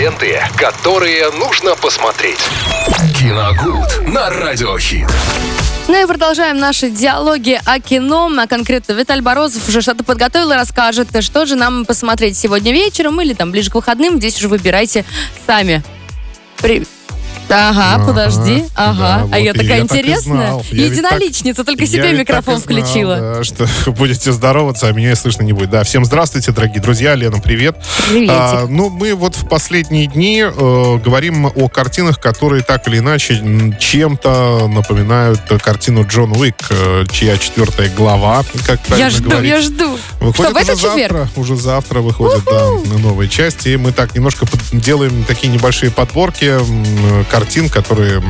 ленты, которые нужно посмотреть. Киногуд на Радиохит. Ну и продолжаем наши диалоги о кино, а конкретно Виталь Борозов уже что-то подготовил и расскажет, что же нам посмотреть сегодня вечером или там ближе к выходным. Здесь уже выбирайте сами. При... Ага, подожди. Ага. а я такая интересная. Единоличница, только себе микрофон включила. что будете здороваться, а меня слышно не будет. Да, всем здравствуйте, дорогие друзья. Лена, привет. Приветик. А, ну, мы вот в последние дни э, говорим о картинах, которые так или иначе чем-то напоминают картину Джон Уик, э, чья четвертая глава, как правильно я жду, говорить. я жду. Выходит уже завтра, уже завтра выходит, да, новая часть. И мы так немножко делаем такие небольшие подборки м, картин, которые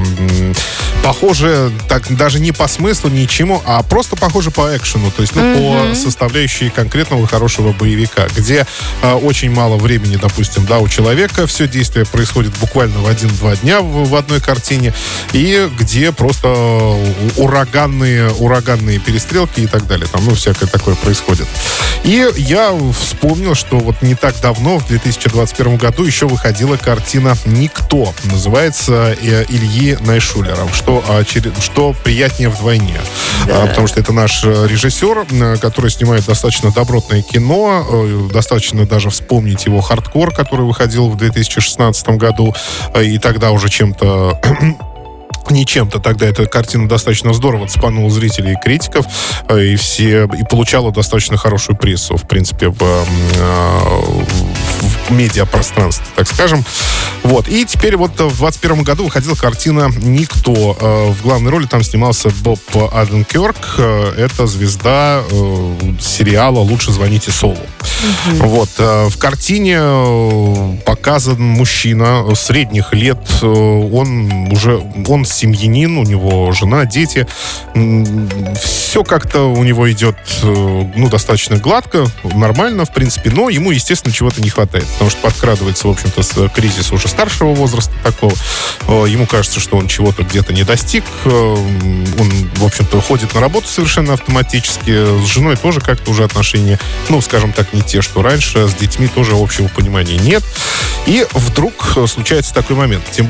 похожи так даже не по смыслу, ничему, а просто похожи по экшену, то есть ну, по составляющей конкретного хорошего боевика, где э, очень мало времени, допустим, да, у человека, все действие происходит буквально в один-два дня в, в одной картине, и где просто ураганные, ураганные перестрелки и так далее. Там, ну, всякое такое происходит. И я вспомнил, что вот не так давно, в 2021 году, еще выходила картина «Никто». Называется э, Ильи Найшулера. Что, что приятнее вдвойне. А, Потому что это наш э, режиссер, э, который снимает достаточно добротное кино. э, Достаточно даже вспомнить его «Хардкор», который выходил в 2016 году. э, И тогда уже чем-то не чем-то тогда эта картина достаточно здорово цепанула зрителей и критиков, э, и все и получала достаточно хорошую прессу, в принципе, в, э, в медиапространстве, так скажем. Вот. И теперь вот в 21 году выходила картина «Никто». Э, В главной роли там снимался Боб Аденкерк. Э, Это звезда э, сериала «Лучше звоните Солу». Вот. э, В картине э, показан мужчина средних лет. э, Он уже он семьянин, у него жена, дети. Все как-то у него идет ну, достаточно гладко, нормально, в принципе, но ему, естественно, чего-то не хватает, потому что подкрадывается, в общем-то, кризис уже старшего возраста такого. Ему кажется, что он чего-то где-то не достиг. Он, в общем-то, ходит на работу совершенно автоматически. С женой тоже как-то уже отношения, ну, скажем так, не те, что раньше. С детьми тоже общего понимания нет. И вдруг э, случается такой момент. Тем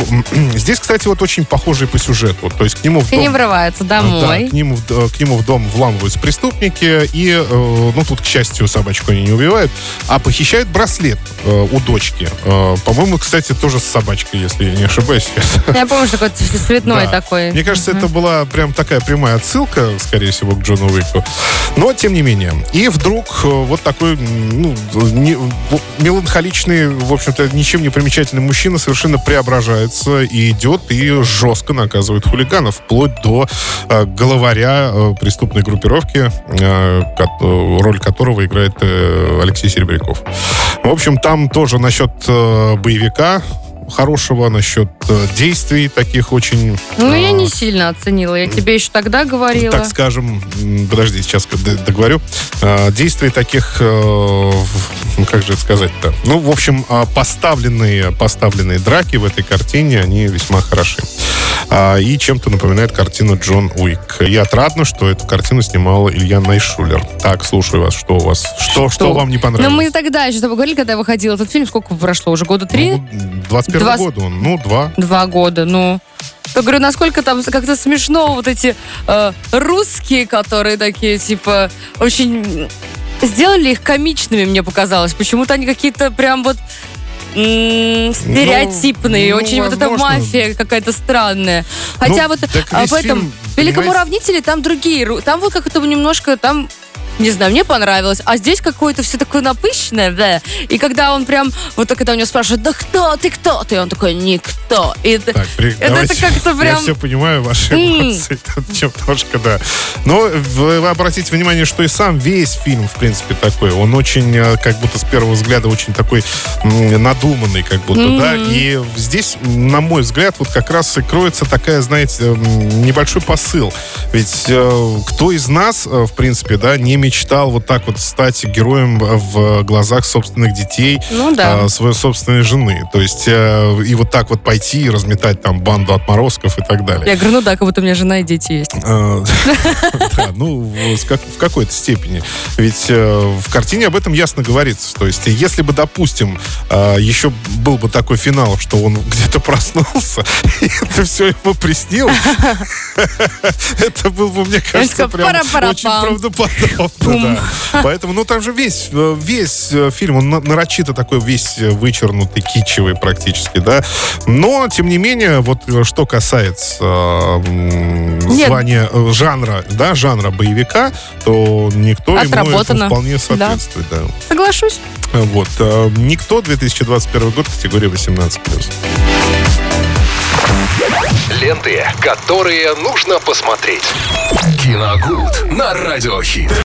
Здесь, кстати, вот очень похожий по сюжету. То есть к нему в И не дом... врывается Да, домой. к нему, в- э, к нему в дом вламываются преступники, и, э, ну, тут, к счастью, собачку они не убивают, а похищают браслет э, у дочки. Э, по-моему, кстати, тоже с собачкой, если я не ошибаюсь. Я помню, что такой цветной Да. такой. Мне кажется, это была прям такая прямая отсылка, скорее всего, к Джону Уику. Но, тем не менее. И вдруг э, вот такой ну, не- меланхоличный, в общем-то, ничем не примечательный мужчина совершенно преображается и идет и жестко наказывает хулиганов, вплоть до э, главаря э, преступной группировки, э, э, роль которого играет э, Алексей Серебряков. В общем, там тоже насчет э, боевика хорошего, насчет э, действий таких очень... Ну, я э, не сильно оценила. Я тебе еще тогда говорила. так скажем, подожди, сейчас договорю. А, Действия таких, э, ну как же это сказать-то? Ну, в общем, а, поставленные, поставленные драки в этой картине, они весьма хороши. А, И чем-то напоминает картину Джон Уик. И отрадно, что эту картину снимал Илья Найшулер. Так, слушаю вас. Что у вас? Что, что, вам не Ну, понравилось? мы тогда еще говорили, когда выходил этот фильм, сколько прошло? Уже года три? Ну, 21 Два- год он. Ну, два. Два года, ну. Я говорю, насколько там как-то смешно вот эти э, русские, которые такие, типа, очень... Сделали их комичными, мне показалось. Почему-то они какие-то прям вот м, стереотипные, ну, очень вот эта мафия какая-то странная. Хотя Ну, вот весь в этом фильм, Великом понимаете? уравнителе там другие, ру- там вот как-то немножко там не знаю, мне понравилось. А здесь какое-то все такое напыщенное, да. И когда он прям, вот так, когда у него спрашивают, да кто ты, кто ты? Он такой, никто. И это- Так, при- это давайте. как-то прям- Я все понимаю, ваши эмоции. Тут Немножко, да. Но вы, обратите внимание, что и сам весь фильм, в принципе, такой. Он очень, э, как будто с первого взгляда, очень такой надуманный, как будто, да. И здесь, на мой взгляд, вот как раз и кроется такая, знаете, небольшой посыл. Ведь э, кто из нас, э, в принципе, да, не мечтал вот так вот стать героем в глазах собственных детей, ну, да. э, своей собственной жены. То есть э, и вот так вот пойти и разметать там банду отморозков и так далее. Я говорю, ну да, как будто у меня жена и дети есть. Э, да, ну, в какой-то степени. Ведь э, в картине об этом ясно говорится. То есть, если бы, допустим, э, еще был бы такой финал, что он где-то проснулся, и это все ему приснилось, это был бы, мне кажется, прям очень правдоподобно. Поэтому, ну, там же весь, весь фильм, он нарочито такой весь вычернутый, кичевый практически, да. Но, тем не менее, вот что касается звания жанра, да, жанра боевика, то никто ему вполне соответствует. Да. Да. Соглашусь. Вот. Э, никто 2021 год, категория 18+. Ленты, которые нужно посмотреть. Киногуд на Радиохит.